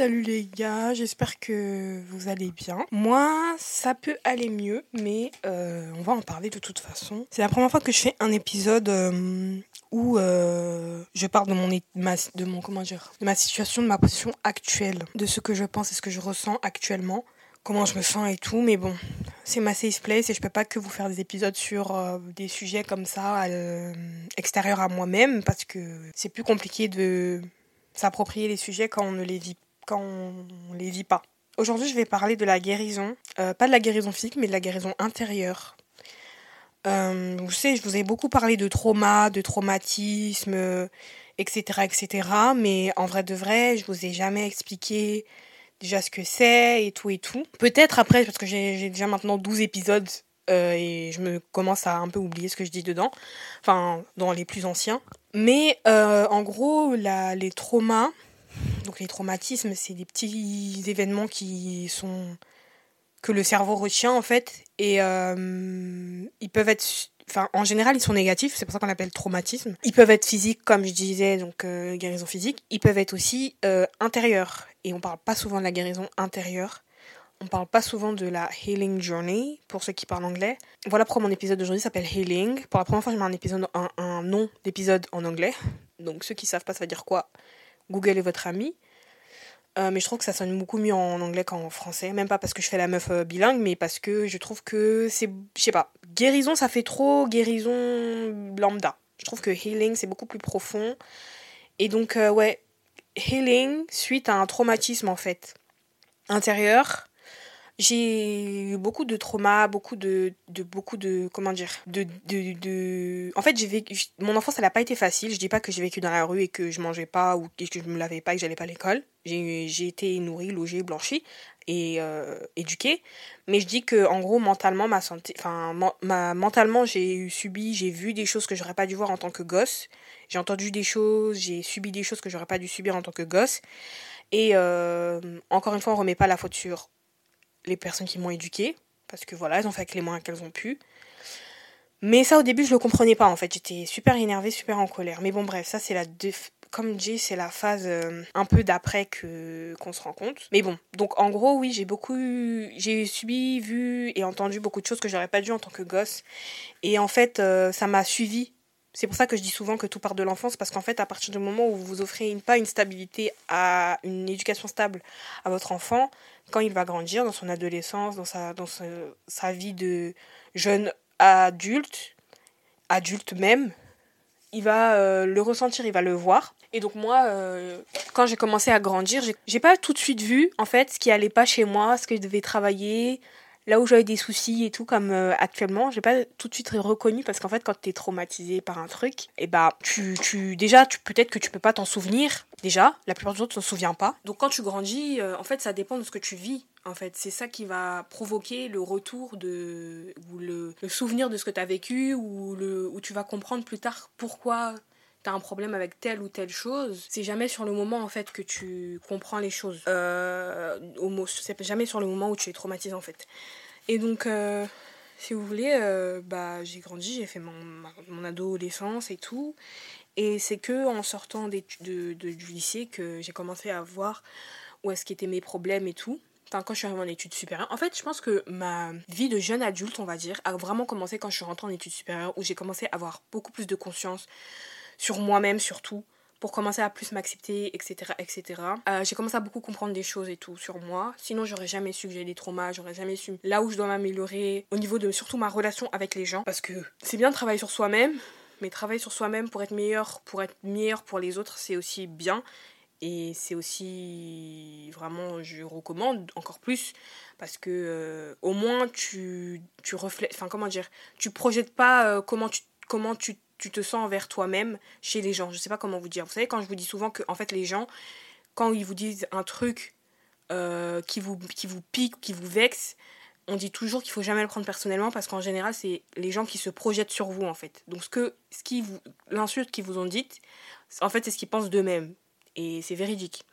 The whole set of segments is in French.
Salut les gars, j'espère que vous allez bien. Moi, ça peut aller mieux, mais euh, on va en parler de toute façon. C'est la première fois que je fais un épisode euh, où euh, je parle de mon, ma, de mon comment dire, de ma situation, de ma position actuelle, de ce que je pense et ce que je ressens actuellement, comment je me sens et tout. Mais bon, c'est ma safe place et je peux pas que vous faire des épisodes sur des sujets comme ça extérieurs à moi-même parce que c'est plus compliqué de s'approprier les sujets quand on ne les vit, quand on les vit pas. Aujourd'hui, je vais parler de la guérison, euh, pas de la guérison physique, mais de la guérison intérieure. Euh, vous savez, je vous ai beaucoup parlé de trauma, de traumatisme, etc., etc. Mais en vrai de vrai, je vous ai jamais expliqué déjà ce que c'est et tout et tout. Peut-être après, parce que j'ai déjà maintenant 12 épisodes euh, et je me commence à un peu oublier ce que je dis dedans, enfin dans les plus anciens. Mais euh, en gros, la, les traumas, donc les traumatismes, c'est des petits événements qui sont que le cerveau retient en fait. Et euh, ils peuvent être enfin en général ils sont négatifs. C'est pour ça qu'on appelle traumatisme. Ils peuvent être physiques comme je disais donc guérison physique. Ils peuvent être aussi intérieurs. Et on parle pas souvent de la guérison intérieure. On parle pas souvent de la Healing Journey, pour ceux qui parlent anglais. Voilà pourquoi mon épisode d'aujourd'hui s'appelle Healing. Pour la première fois, je mets un, épisode, un, nom d'épisode en anglais. Donc ceux qui savent pas ça veut dire quoi, Google est votre ami. Euh, mais je trouve que ça sonne beaucoup mieux en anglais qu'en français. Même pas parce que je fais la meuf euh, bilingue, mais parce que je trouve que c'est, je sais pas, guérison, ça fait trop guérison lambda. Je trouve que healing, c'est beaucoup plus profond. Et donc, euh, ouais, healing suite à un traumatisme en fait intérieur j'ai eu beaucoup de traumas, beaucoup de, de beaucoup de comment dire, de, de, de... en fait j'ai vécu, mon enfance elle n'a pas été facile. Je dis pas que j'ai vécu dans la rue et que je mangeais pas ou que je me lavais pas et que j'allais pas à l'école. J'ai été nourrie, logée, blanchie et euh, éduquée. Mais je dis que en gros mentalement ma santé, enfin ma, mentalement j'ai subi, j'ai vu des choses que j'aurais pas dû voir en tant que gosse. J'ai entendu des choses, j'ai subi des choses que j'aurais pas dû subir en tant que gosse. Et euh, encore une fois, on remet pas la faute sur les personnes qui m'ont éduquée, parce que voilà, elles ont fait avec les moyens qu'elles ont pu. Mais ça, au début, je le comprenais pas, en fait. J'étais super énervée, super en colère. Mais bon, bref, ça, c'est la... Comme dit, c'est la phase euh, un peu d'après que qu'on se rend compte. Mais bon, donc en gros, oui, j'ai beaucoup... J'ai subi, vu et entendu beaucoup de choses que j'aurais pas dû en tant que gosse. Et en fait, euh, ça m'a suivi c'est pour ça que je dis souvent que tout part de l'enfance, parce qu'en fait, à partir du moment où vous offrez une, pas une stabilité à une éducation stable à votre enfant, quand il va grandir dans son adolescence, dans sa, dans sa, vie de jeune adulte, adulte même, il va euh, le ressentir, il va le voir. Et donc moi, euh, quand j'ai commencé à grandir, j'ai pas tout de suite vu en fait ce qui allait pas chez moi, ce que je devais travailler, là où j'avais des soucis et tout comme euh, actuellement j'ai pas tout de suite reconnu parce qu'en fait quand t'es traumatisé par un truc et eh bah tu, tu déjà tu peut-être que tu peux pas t'en souvenir déjà. La plupart des autres s'en souviennent pas. Donc quand tu grandis euh, en fait ça dépend de ce que tu vis en fait. C'est ça qui va provoquer le retour de ou le, le souvenir de ce que tu as vécu ou le où tu vas comprendre plus tard pourquoi t'as un problème avec telle ou telle chose, c'est jamais sur le moment en fait que tu comprends les choses. Euh, c'est jamais sur le moment où tu es traumatisé en fait. Et donc, euh, si vous voulez, euh, bah, j'ai grandi, j'ai fait mon, mon adolescence et tout. Et c'est que en sortant de, de, du lycée que j'ai commencé à voir où est-ce qu'étaient mes problèmes et tout. Enfin, quand je suis arrivée en études supérieures. En fait, je pense que ma vie de jeune adulte, on va dire, a vraiment commencé quand je suis rentrée en études supérieures, où j'ai commencé à avoir beaucoup plus de conscience sur moi-même surtout, pour commencer à plus m'accepter, etc. etc. Euh, j'ai commencé à beaucoup comprendre des choses et tout sur moi. Sinon, j'aurais jamais su que j'ai des traumas, j'aurais jamais su là où je dois m'améliorer au niveau de surtout ma relation avec les gens. Parce que c'est bien de travailler sur soi-même, mais travailler sur soi-même pour être meilleur, pour être meilleur pour les autres, c'est aussi bien. Et c'est aussi vraiment, je recommande encore plus parce que euh, au moins tu, tu reflètes, enfin comment dire, tu projettes pas euh, comment tu comment tu tu te sens envers toi-même chez les gens. Je sais pas comment vous dire. Vous savez, quand je vous dis souvent que en fait les gens, quand ils vous disent un truc euh, qui, vous, qui vous pique, qui vous vexe, on dit toujours qu'il faut jamais le prendre personnellement parce qu'en général, c'est les gens qui se projettent sur vous en fait. Donc ce que ce qui vous l'insulte qu'ils vous ont dite, en fait, c'est ce qu'ils pensent d'eux-mêmes et c'est véridique.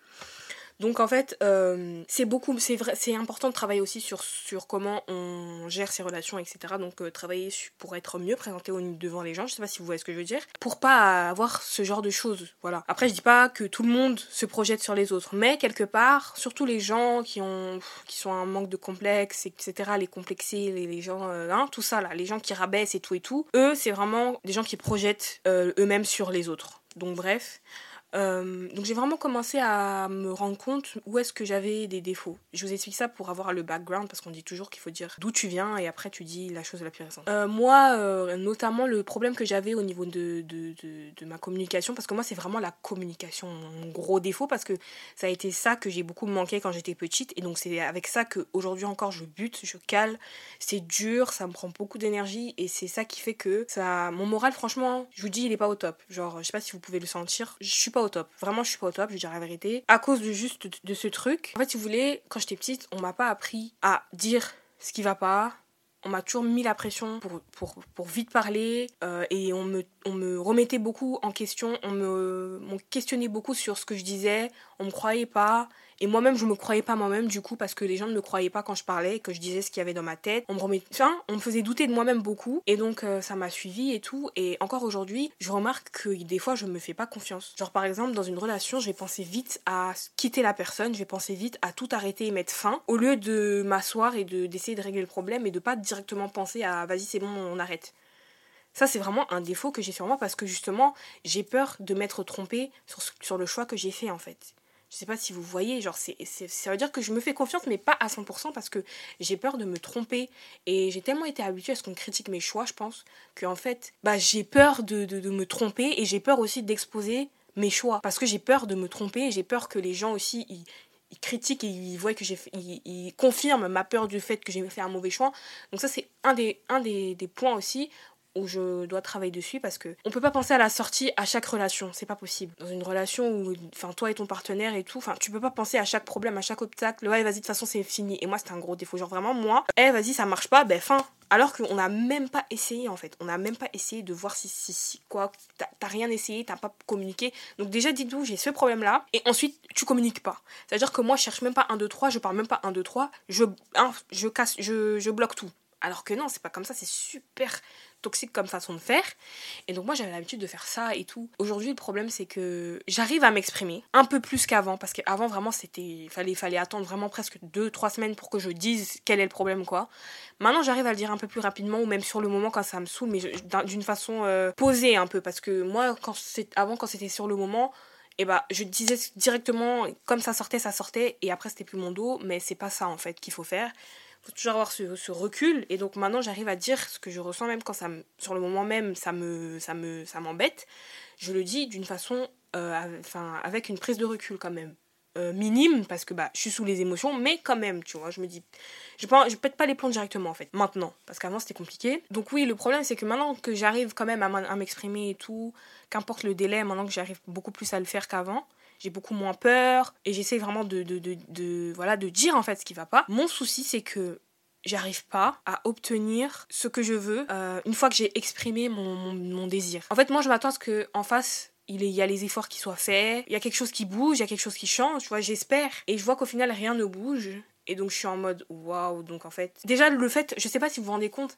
Donc en fait, euh, c'est beaucoup, c'est c'est important de travailler aussi sur, sur comment on gère ses relations, etc. Donc euh, travailler pour être mieux présenté devant les gens, je sais pas si vous voyez ce que je veux dire, pour pas avoir ce genre de choses, voilà. Après, je dis pas que tout le monde se projette sur les autres, mais quelque part, surtout les gens qui ont, qui sont un manque de complexe, etc., les complexés, les, les gens, euh, hein, tout ça là, les gens qui rabaissent et tout et tout, eux, c'est vraiment des gens qui projettent eux-mêmes sur les autres. Donc bref, euh, donc j'ai vraiment commencé à me rendre compte où est-ce que j'avais des défauts. Je vous explique ça pour avoir le background parce qu'on dit toujours qu'il faut dire d'où tu viens et après tu dis la chose la plus récente. Euh, moi, euh, notamment le problème que j'avais au niveau de, de, de, ma communication, parce que moi c'est vraiment la communication mon gros défaut parce que ça a été ça que j'ai beaucoup manqué quand j'étais petite et donc c'est avec ça qu'aujourd'hui encore je bute, je cale, c'est dur, ça me prend beaucoup d'énergie et c'est ça qui fait que ça, mon moral franchement, je vous dis il est pas au top. Genre je sais pas si vous pouvez le sentir, je suis pas au top. Vraiment, je suis pas au top, je dire la vérité. À cause de juste de ce truc. En fait, si vous voulez, quand j'étais petite, on m'a pas appris à dire ce qui va pas. On m'a toujours mis la pression pour, pour, pour vite parler euh, et on me, on me remettait beaucoup en question, on me on questionnait beaucoup sur ce que je disais, on me croyait pas et moi-même, je me croyais pas moi-même du coup parce que les gens ne me croyaient pas quand je parlais, que je disais ce qu'il y avait dans ma tête. On me remet... enfin, on me faisait douter de moi-même beaucoup et donc euh, ça m'a suivi et tout. Et encore aujourd'hui, je remarque que des fois, je me fais pas confiance. Genre par exemple, dans une relation, je vais penser vite à quitter la personne, je vais penser vite à tout arrêter et mettre fin au lieu de m'asseoir et de d'essayer de régler le problème et de pas directement penser à vas-y c'est bon on arrête. Ça, c'est vraiment un défaut que j'ai sur moi parce que justement, j'ai peur de m'être trompée sur, sur le choix que j'ai fait en fait je sais pas si vous voyez, genre, c'est, ça veut dire que je me fais confiance, mais pas à 100% parce que j'ai peur de me tromper. Et j'ai tellement été habituée à ce qu'on critique mes choix, je pense, que en fait, bah, j'ai peur de, de, me tromper et j'ai peur aussi d'exposer mes choix. Parce que j'ai peur de me tromper et j'ai peur que les gens aussi, ils, critiquent et ils voient que j'ai ils, ils, confirment ma peur du fait que j'ai fait un mauvais choix. Donc ça c'est un des un des, des points aussi où je dois travailler dessus parce que on peut pas penser à la sortie à chaque relation, c'est pas possible. Dans une relation où enfin toi et ton partenaire et tout, enfin tu peux pas penser à chaque problème, à chaque obstacle, ouais vas-y de toute façon c'est fini. Et moi c'est un gros défaut, genre vraiment moi, eh vas-y ça marche pas, ben fin. Alors qu'on n'a même pas essayé en fait, on n'a même pas essayé de voir si si, si quoi, t'as rien essayé, t'as pas communiqué. Donc déjà dis-nous j'ai ce problème là et ensuite tu communiques pas. C'est-à-dire que moi je cherche même pas 1 2 3, je parle même pas 1 2 3, je je casse je, je bloque tout. Alors que non, c'est pas comme ça, c'est super toxique comme façon de faire. Et donc moi j'avais l'habitude de faire ça et tout. Aujourd'hui le problème c'est que j'arrive à m'exprimer un peu plus qu'avant parce qu'avant vraiment c'était fallait fallait attendre vraiment presque 2 3 semaines pour que je dise quel est le problème quoi. Maintenant j'arrive à le dire un peu plus rapidement ou même sur le moment quand ça me saoule mais d'une façon euh, posée un peu parce que moi quand c'est avant quand c'était sur le moment et bah je disais directement comme ça sortait ça sortait et après c'était plus mon dos mais c'est pas ça en fait qu'il faut faire faut toujours avoir ce, recul. Et donc maintenant j'arrive à dire ce que je ressens même quand ça sur le moment même ça me ça me ça m'embête. Je le dis d'une façon euh, enfin avec une prise de recul quand même euh, minime parce que bah je suis sous les émotions mais quand même tu vois. Je me dis je peux je pète pas les plombs directement en fait maintenant parce qu'avant c'était compliqué. Donc oui le problème c'est que maintenant que j'arrive quand même à m'exprimer et tout qu'importe le délai maintenant que j'arrive beaucoup plus à le faire qu'avant j'ai beaucoup moins peur et j'essaie vraiment de, de, de, voilà, de dire en fait ce qui va pas. Mon souci, c'est que j'arrive pas à obtenir ce que je veux euh, une fois que j'ai exprimé mon, mon, désir. En fait, moi, je m'attends à ce qu'en face, il y a les efforts qui soient faits, il y a quelque chose qui bouge, il y a quelque chose qui change, tu vois, j'espère. Et je vois qu'au final, rien ne bouge. Et donc, je suis en mode waouh. Donc, en fait, déjà, le fait, je sais pas si vous vous rendez compte,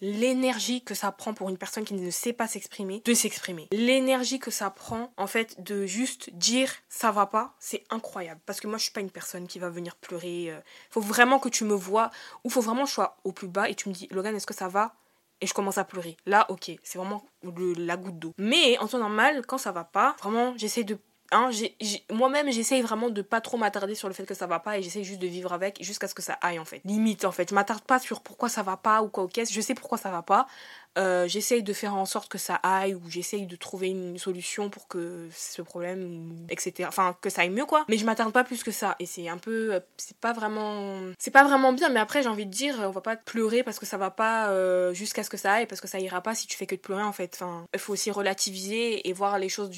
l'énergie que ça prend pour une personne qui ne sait pas s'exprimer de s'exprimer. L'énergie que ça prend en fait de juste dire ça va pas, c'est incroyable parce que moi je suis pas une personne qui va venir pleurer. Euh. Faut vraiment que tu me vois ou faut vraiment que je sois au plus bas et tu me dis Logan, est-ce que ça va? Et je commence à pleurer. Là, ok, c'est vraiment la goutte d'eau. Mais en temps normal, quand ça va pas, vraiment, j'essaie de Hein, moi-même j'essaye vraiment de pas trop m'attarder sur le fait que ça va pas et j'essaye juste de vivre avec jusqu'à ce que ça aille en fait. Limite en fait. Je m'attarde pas sur pourquoi ça va pas ou quoi ok je sais pourquoi ça va pas euh, j'essaye de faire en sorte que ça aille ou j'essaye de trouver une solution pour que ce problème etc enfin que ça aille mieux quoi. Mais je m'attarde pas plus que ça et c'est un peu euh, c'est pas vraiment c'est pas vraiment bien. Mais après j'ai envie de dire on va pas pleurer parce que ça va pas euh, jusqu'à ce que ça aille parce que ça ira pas si tu fais que de pleurer en fait. Il faut aussi relativiser et voir les choses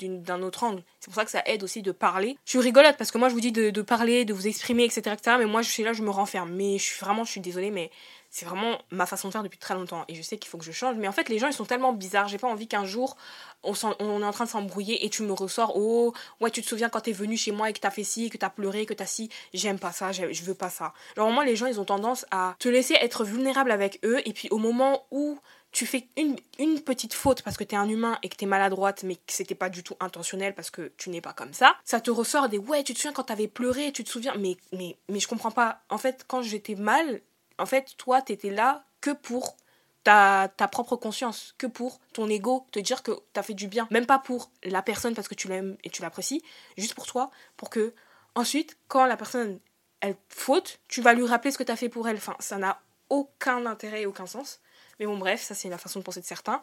d'un autre angle. C'est pour ça que ça aide aussi de parler. Je suis rigolote parce que moi je vous dis de, de parler de vous exprimer etc etc mais moi je suis là je me renferme. Mais je suis vraiment je suis désolée mais c'est vraiment ma façon de faire depuis très longtemps et je sais qu'il faut que je change. Mais en fait, les gens ils sont tellement bizarres. J'ai pas envie qu'un jour on, on, est en train de s'embrouiller et tu me ressors Oh, ouais, tu te souviens quand t'es venu chez moi et que t'as fait ci, que t'as pleuré, que t'as ci. J'aime pas ça, je veux pas ça. Genre, moi, les gens ils ont tendance à te laisser être vulnérable avec eux et puis au moment où tu fais une, une petite faute parce que t'es un humain et que t'es maladroite, mais que c'était pas du tout intentionnel parce que tu n'es pas comme ça, ça te ressort des ouais, tu te souviens quand t'avais pleuré, tu te souviens, mais, mais, mais je comprends pas. En fait, quand j'étais mal, en fait, toi, t'étais là que pour ta, ta, propre conscience, que pour ton ego, te dire que t'as fait du bien. Même pas pour la personne parce que tu l'aimes et tu l'apprécies, juste pour toi, pour que ensuite, quand la personne, elle faute, tu vas lui rappeler ce que t'as fait pour elle. Enfin, ça n'a aucun intérêt et aucun sens. Mais bon, bref, ça c'est la façon de penser de certains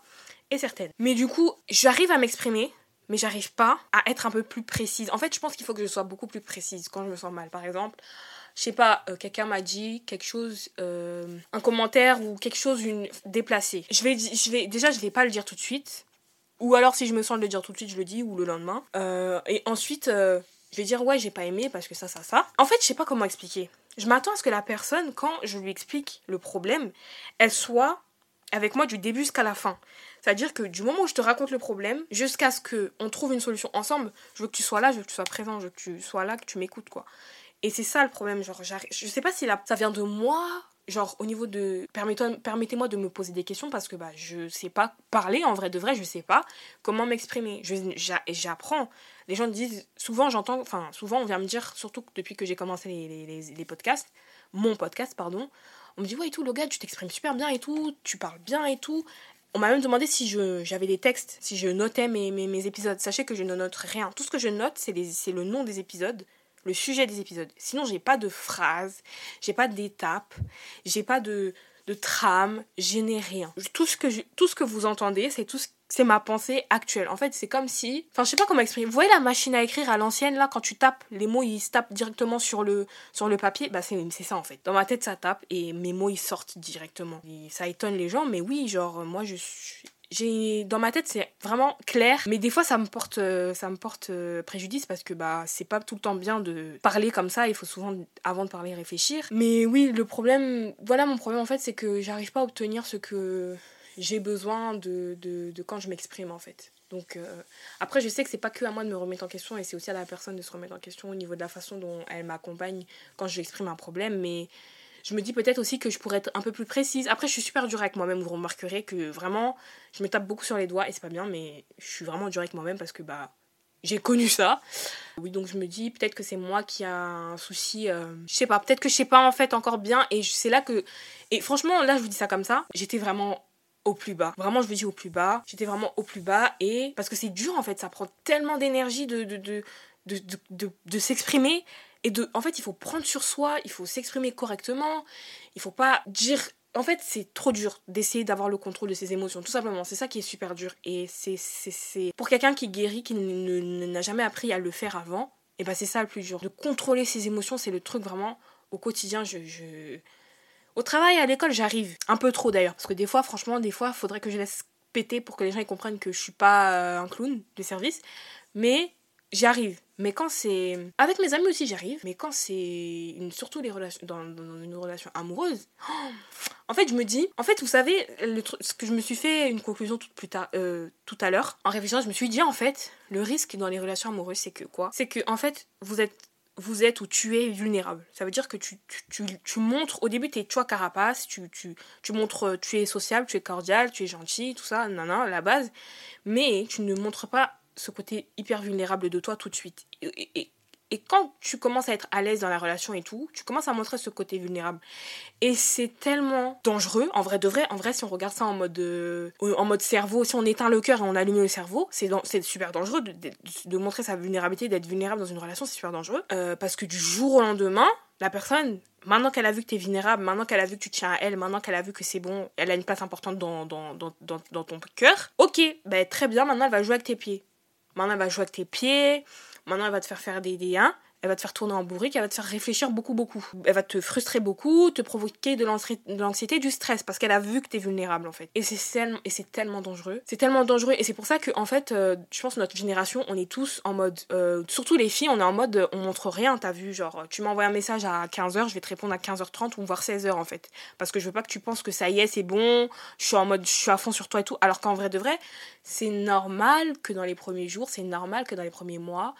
et certaines. Mais du coup, j'arrive à m'exprimer, mais j'arrive pas à être un peu plus précise. En fait, je pense qu'il faut que je sois beaucoup plus précise quand je me sens mal. Par exemple, je sais pas, euh, quelqu'un m'a dit quelque chose, euh, un commentaire ou quelque chose une, déplacé. Je vais, je vais, déjà, je vais pas le dire tout de suite. Ou alors, si je me sens de le dire tout de suite, je le dis, ou le lendemain. Euh, et ensuite, je vais dire, ouais, j'ai pas aimé parce que ça, ça, ça. En fait, je sais pas comment expliquer. Je m'attends à ce que la personne, quand je lui explique le problème, elle soit avec moi du début jusqu'à la fin. C'est-à-dire que du moment où je te raconte le problème, jusqu'à ce qu'on trouve une solution ensemble, je veux que tu sois là, je veux que tu sois présent, je veux que tu sois là, que tu m'écoutes, quoi. Et c'est ça le problème, genre, je sais pas si ça vient de moi, genre, au niveau de... Permettez-moi de me poser des questions parce que, bah, je sais pas parler, en vrai de vrai, je sais pas comment m'exprimer. J'apprends. Les gens disent... Souvent, j'entends... Enfin, souvent, on vient me dire, surtout depuis que j'ai commencé les, les, les podcasts, mon podcast, pardon, on me dit, ouais, et tout, Logan, tu t'exprimes super bien et tout, tu parles bien et tout. On m'a même demandé si j'avais des textes, si je notais mes, mes, épisodes. Sachez que je ne note rien. Tout ce que je note, c'est le nom des épisodes, le sujet des épisodes. Sinon, j'ai pas de phrases, j'ai pas d'étapes, j'ai pas de, de trame, je n'ai rien. Tout ce que, tout ce que vous entendez, c'est tout ce c'est ma pensée actuelle. En fait, c'est comme si. Enfin, je sais pas comment exprimer. Vous voyez la machine à écrire à l'ancienne, là, quand tu tapes, les mots, ils se tapent directement sur le, sur le papier? Bah, c'est ça, en fait. Dans ma tête, ça tape et mes mots, ils sortent directement. ça étonne les gens, mais oui, genre, moi, je suis. J'ai dans ma tête c'est vraiment clair mais des fois ça me porte euh, ça me porte euh, préjudice parce que bah c'est pas tout le temps bien de parler comme ça il faut souvent avant de parler réfléchir mais oui le problème voilà mon problème en fait c'est que j'arrive pas à obtenir ce que j'ai besoin de, de, quand je m'exprime en fait. Donc euh, après je sais que c'est pas que à moi de me remettre en question et c'est aussi à la personne de se remettre en question au niveau de la façon dont elle m'accompagne quand je lui exprime un problème mais je me dis peut-être aussi que je pourrais être un peu plus précise. Après je suis super dure avec moi-même, vous remarquerez que vraiment je me tape beaucoup sur les doigts et c'est pas bien mais je suis vraiment dure avec moi-même parce que bah j'ai connu ça. Oui, donc je me dis peut-être que c'est moi qui a un souci. Euh, je sais pas, peut-être que je sais pas en fait encore bien. Et c'est là que. Et franchement, là, je vous dis ça comme ça. J'étais vraiment au plus bas. Vraiment, je vous dis au plus bas. J'étais vraiment au plus bas et parce que c'est dur en fait, ça prend tellement d'énergie de de, de, de, de, s'exprimer et de en fait, il faut prendre sur soi, il faut s'exprimer correctement. Il faut pas dire en fait, c'est trop dur d'essayer d'avoir le contrôle de ses émotions, tout simplement. C'est ça qui est super dur. Et c'est pour quelqu'un qui guérit, qui n'a jamais appris à le faire avant, et ben c'est ça le plus dur. De contrôler ses émotions, c'est le truc vraiment au quotidien. je, au travail, à l'école, j'arrive. Un peu trop d'ailleurs. Parce que des fois, franchement, des fois, faudrait que je laisse péter pour que les gens comprennent que je suis pas euh, un clown de service. Mais j'y arrive. Mais quand c'est. Avec mes amis aussi, j'arrive. Mais quand c'est. Surtout les relations... Dans, une relation amoureuse. En fait, je me dis. En fait, vous savez, ce que je me suis fait une conclusion tout, plus tard, euh, tout à l'heure. En réfléchissant, je me suis dit, en fait, le risque dans les relations amoureuses, c'est que quoi? C'est que, en fait, vous êtes vous êtes ou tu es vulnérable. Ça veut dire que tu, tu, tu, montres, au début, tu es carapace, tu, tu, tu montres, tu es sociable, tu es cordial, tu es gentil, tout ça, non, non, la base. Mais tu ne montres pas ce côté hyper vulnérable de toi tout de suite. et, et quand tu commences à être à l'aise dans la relation et tout, tu commences à montrer ce côté vulnérable. Et c'est tellement dangereux, en vrai de vrai. En vrai, si on regarde ça en mode, euh, en mode cerveau, si on éteint le cœur et on allume le cerveau, c'est, c'est super dangereux de, de, montrer sa vulnérabilité, d'être vulnérable dans une relation, c'est super dangereux. Euh, parce que du jour au lendemain, la personne, maintenant qu'elle a vu que tu es vulnérable, maintenant qu'elle a vu que tu tiens à elle, maintenant qu'elle a vu que c'est bon, elle a une place importante dans, dans, dans, dans, ton cœur, ok, ben, très bien, maintenant elle va jouer avec tes pieds. Maintenant elle va jouer avec tes pieds. Maintenant, elle va te faire faire des, des elle va te faire tourner en bourrique, elle va te faire réfléchir beaucoup, beaucoup. Elle va te frustrer beaucoup, te provoquer de l'anxiété, du stress, parce qu'elle a vu que tu es vulnérable, en fait. Et c'est tellement, dangereux. C'est tellement dangereux, et c'est pour ça que, en fait, euh, je pense que notre génération, on est tous en mode, euh, surtout les filles, on est en mode, on montre rien, t'as vu, genre, tu m'envoies un message à 15h, je vais te répondre à 15h30 ou voire 16h, en fait. Parce que je veux pas que tu penses que ça y est, c'est bon, je suis en mode, je suis à fond sur toi et tout, alors qu'en vrai de vrai, c'est normal que dans les premiers jours, c'est normal que dans les premiers mois,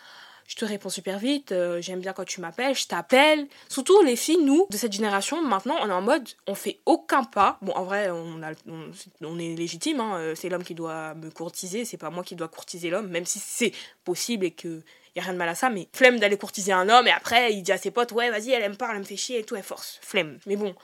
je te réponds super vite, euh, j'aime bien quand tu m'appelles, je t'appelle. Surtout les filles, nous, de cette génération, maintenant, on est en mode, on fait aucun pas. Bon, en vrai, on, est légitime, hein, euh, c'est l'homme qui doit me courtiser, c'est pas moi qui dois courtiser l'homme, même si c'est possible et que y a rien de mal à ça, mais flemme d'aller courtiser un homme et après il dit à ses potes, ouais, vas-y, elle aime pas, elle me fait chier et tout, elle force, flemme. Mais bon,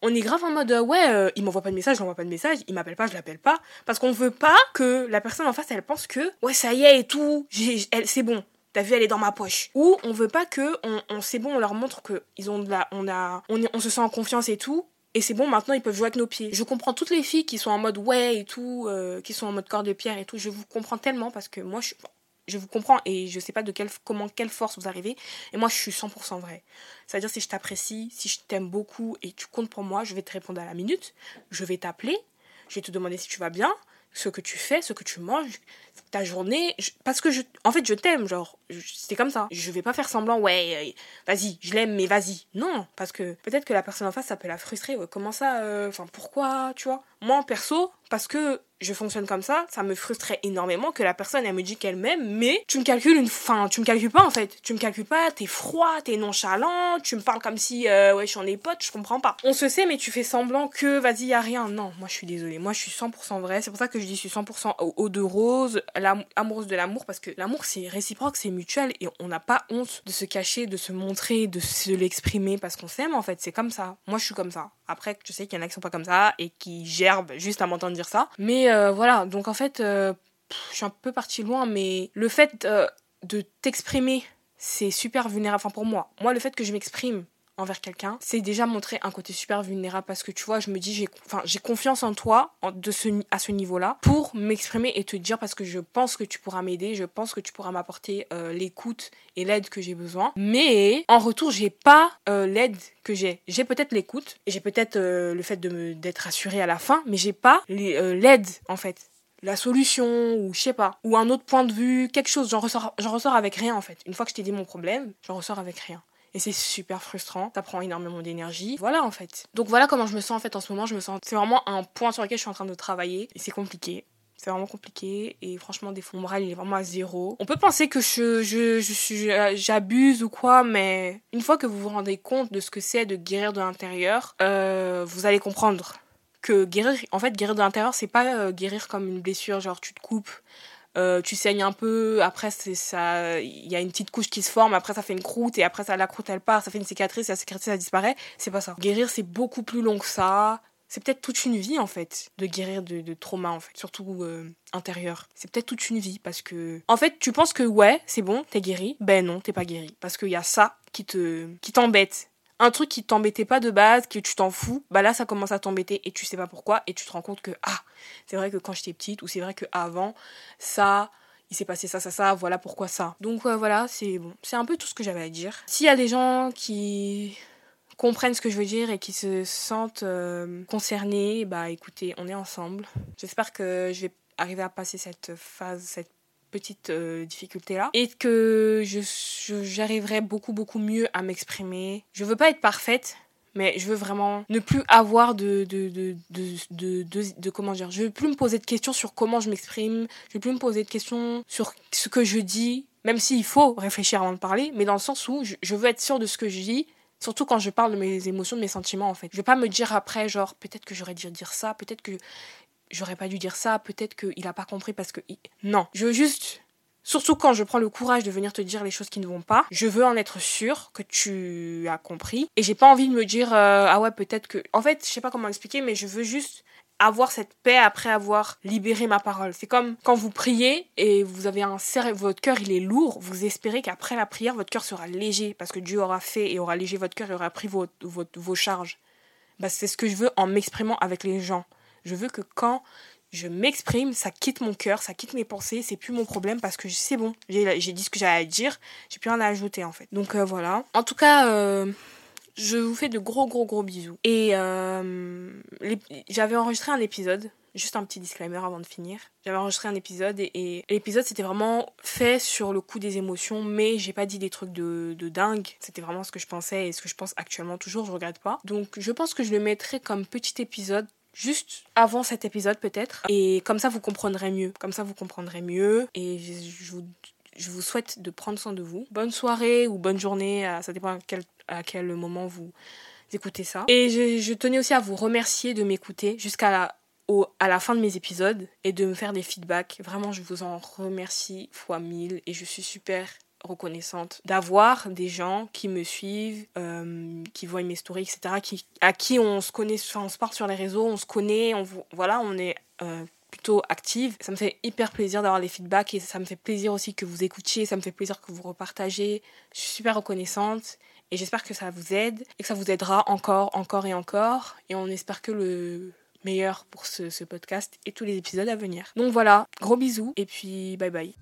on est grave en mode ouais, euh, il m'envoie pas de message, je pas de message, il m'appelle pas, je l'appelle pas parce qu'on veut pas que la personne en face elle pense que ouais, ça y est et tout, c'est bon. T'as vu, elle est dans ma poche. Ou on veut pas que, on, c'est bon, on leur montre que ils ont on a, on, on se sent en confiance et tout. Et c'est bon, maintenant ils peuvent jouer avec nos pieds. Je comprends toutes les filles qui sont en mode ouais et tout, euh, qui sont en mode corps de pierre et tout. Je vous comprends tellement parce que moi je, je vous comprends et je sais pas de quelle, comment, quelle force vous arrivez. Et moi je suis 100% vrai. C'est-à-dire si je t'apprécie, si je t'aime beaucoup et tu comptes pour moi, je vais te répondre à la minute. Je vais t'appeler. Je vais te demander si tu vas bien ce que tu fais, ce que tu manges, ta journée. parce que, je, en fait, je t'aime, genre, c'est comme ça. Je vais pas faire semblant, ouais, euh, vas-y, je l'aime, mais vas-y. Non, parce que peut-être que la personne en face, ça peut la frustrer. comment ça euh, Enfin, pourquoi, tu vois? Moi, perso, parce que je fonctionne comme ça, ça me frustrait énormément que la personne elle me dit qu'elle m'aime, mais tu me calcules une fin, tu me calcules pas en fait, tu me calcules pas, t'es froid, t'es nonchalant, tu me parles comme si euh, ouais je suis en potes, je comprends pas. On se sait mais tu fais semblant que vas-y y a rien. Non, moi je suis désolée, moi je suis 100% vrai, c'est pour ça que je dis je suis 100% eau de rose, amoureuse de l'amour parce que l'amour c'est réciproque, c'est mutuel et on n'a pas honte de se cacher, de se montrer, de se l'exprimer parce qu'on s'aime en fait, c'est comme ça. Moi je suis comme ça. Après je sais qu'il y en a qui sont pas comme ça et qui gerbent juste à m'entendre dire ça, mais euh, voilà, donc en fait, euh, je suis un peu partie loin, mais le fait euh, de t'exprimer, c'est super vulnérable. Enfin, pour moi, moi, le fait que je m'exprime envers quelqu'un, c'est déjà montrer un côté super vulnérable parce que tu vois, je me dis, j'ai enfin, confiance en toi de ce, à ce niveau-là pour m'exprimer et te dire parce que je pense que tu pourras m'aider, je pense que tu pourras m'apporter l'écoute et l'aide que j'ai besoin. Mais en retour, j'ai pas l'aide que j'ai. J'ai peut-être l'écoute et j'ai peut-être le fait de d'être assurée à la fin, mais j'ai pas l'aide en fait la solution ou je sais pas ou un autre point de vue quelque chose j'en ressors j'en ressors avec rien en fait une fois que je t'ai dit mon problème j'en ressors avec rien et c'est super frustrant, ça prend énormément d'énergie. Voilà en fait. Donc voilà comment je me sens en fait en ce moment. Je me sens, c'est vraiment un point sur lequel je suis en train de travailler et c'est compliqué. C'est vraiment compliqué et franchement des fois mon moral il est vraiment à zéro. On peut penser que je je je suis j'abuse ou quoi, mais une fois que vous vous rendez compte de ce que c'est de guérir de l'intérieur, euh, vous allez comprendre que guérir, en fait, guérir de l'intérieur, c'est pas euh, guérir comme une blessure, genre tu te coupes, euh, tu saignes un peu, après c'est ça, il y a une petite couche qui se forme, après ça fait une croûte et après ça la croûte elle part, ça fait une cicatrice, et la cicatrice ça disparaît. C'est pas ça. Guérir c'est beaucoup plus long que ça. C'est peut-être toute une vie en fait de guérir de, de trauma en fait, surtout euh, intérieur. C'est peut-être toute une vie parce que en fait tu penses que ouais c'est bon t'es guéri, ben non t'es pas guéri parce qu'il y a ça qui te qui t'embête un truc qui t'embêtait pas de base, que tu t'en fous, bah là ça commence à t'embêter et tu sais pas pourquoi et tu te rends compte que ah, c'est vrai que quand j'étais petite ou c'est vrai que avant ça il s'est passé ça, ça, ça, voilà pourquoi ça. Donc voilà, c'est bon, c'est un peu tout ce que j'avais à dire. S'il y a des gens qui comprennent ce que je veux dire et qui se sentent euh, concernés, bah écoutez, on est ensemble. J'espère que je vais arriver à passer cette phase, cette petite euh, difficulté là et que je j'arriverai beaucoup beaucoup mieux à m'exprimer. Je veux pas être parfaite, mais je veux vraiment ne plus avoir de de, de, de, de, comment dire, je veux plus me poser de questions sur comment je m'exprime, je veux plus me poser de questions sur ce que je dis, même s'il faut réfléchir avant de parler, mais dans le sens où je, je veux être sûre de ce que je dis Surtout quand je parle de mes émotions, de mes sentiments, en fait. Je vais pas me dire après, genre, peut-être que j'aurais dû dire ça, peut-être que j'aurais pas dû dire ça, peut-être qu'il a pas compris parce que. Non, je veux juste. Surtout quand je prends le courage de venir te dire les choses qui ne vont pas, je veux en être sûre que tu as compris. Et j'ai pas envie de me dire euh, ah ouais peut-être que. En fait, je sais pas comment expliquer, mais je veux juste avoir cette paix après avoir libéré ma parole. C'est comme quand vous priez et vous avez un votre cœur il est lourd, vous espérez qu'après la prière votre cœur sera léger parce que Dieu aura fait et aura léger votre cœur et aura pris vos, vos, vos charges. Bah, c'est ce que je veux en m'exprimant avec les gens. Je veux que quand je m'exprime, ça quitte mon cœur, ça quitte mes pensées, c'est plus mon problème parce que c'est bon, j'ai dit ce que j'avais à dire, j'ai plus rien à ajouter en fait. Donc euh, voilà. En tout cas, euh, je vous fais de gros gros gros bisous. Et euh, j'avais enregistré un épisode Juste un petit disclaimer avant de finir. J'avais enregistré un épisode et, l'épisode c'était vraiment fait sur le coup des émotions, mais j'ai pas dit des trucs de, de dingue. C'était vraiment ce que je pensais et ce que je pense actuellement toujours, je regrette pas. Donc je pense que je le mettrai comme petit épisode juste avant cet épisode peut-être. Et comme ça, vous comprendrez mieux. Comme ça, vous comprendrez mieux. Et je, vous, souhaite de prendre soin de vous. Bonne soirée ou bonne journée, ça dépend à quel, moment vous écoutez ça. Et je, tenais aussi à vous remercier de m'écouter jusqu'à à la fin de mes épisodes et de me faire des feedbacks. Vraiment, je vous en remercie fois mille et je suis super reconnaissante d'avoir des gens qui me suivent, euh, qui voient mes stories, etc., qui, à qui on se connaît, on se parle sur les réseaux, on se connaît, on, voilà, on est euh, plutôt active. Ça me fait hyper plaisir d'avoir les feedbacks et ça me fait plaisir aussi que vous écoutiez, ça me fait plaisir que vous repartagez. Je suis super reconnaissante et j'espère que ça vous aide et que ça vous aidera encore, encore et encore. Et on espère que le meilleur pour ce, ce podcast et tous les épisodes à venir. Donc voilà, gros bisous et puis bye bye.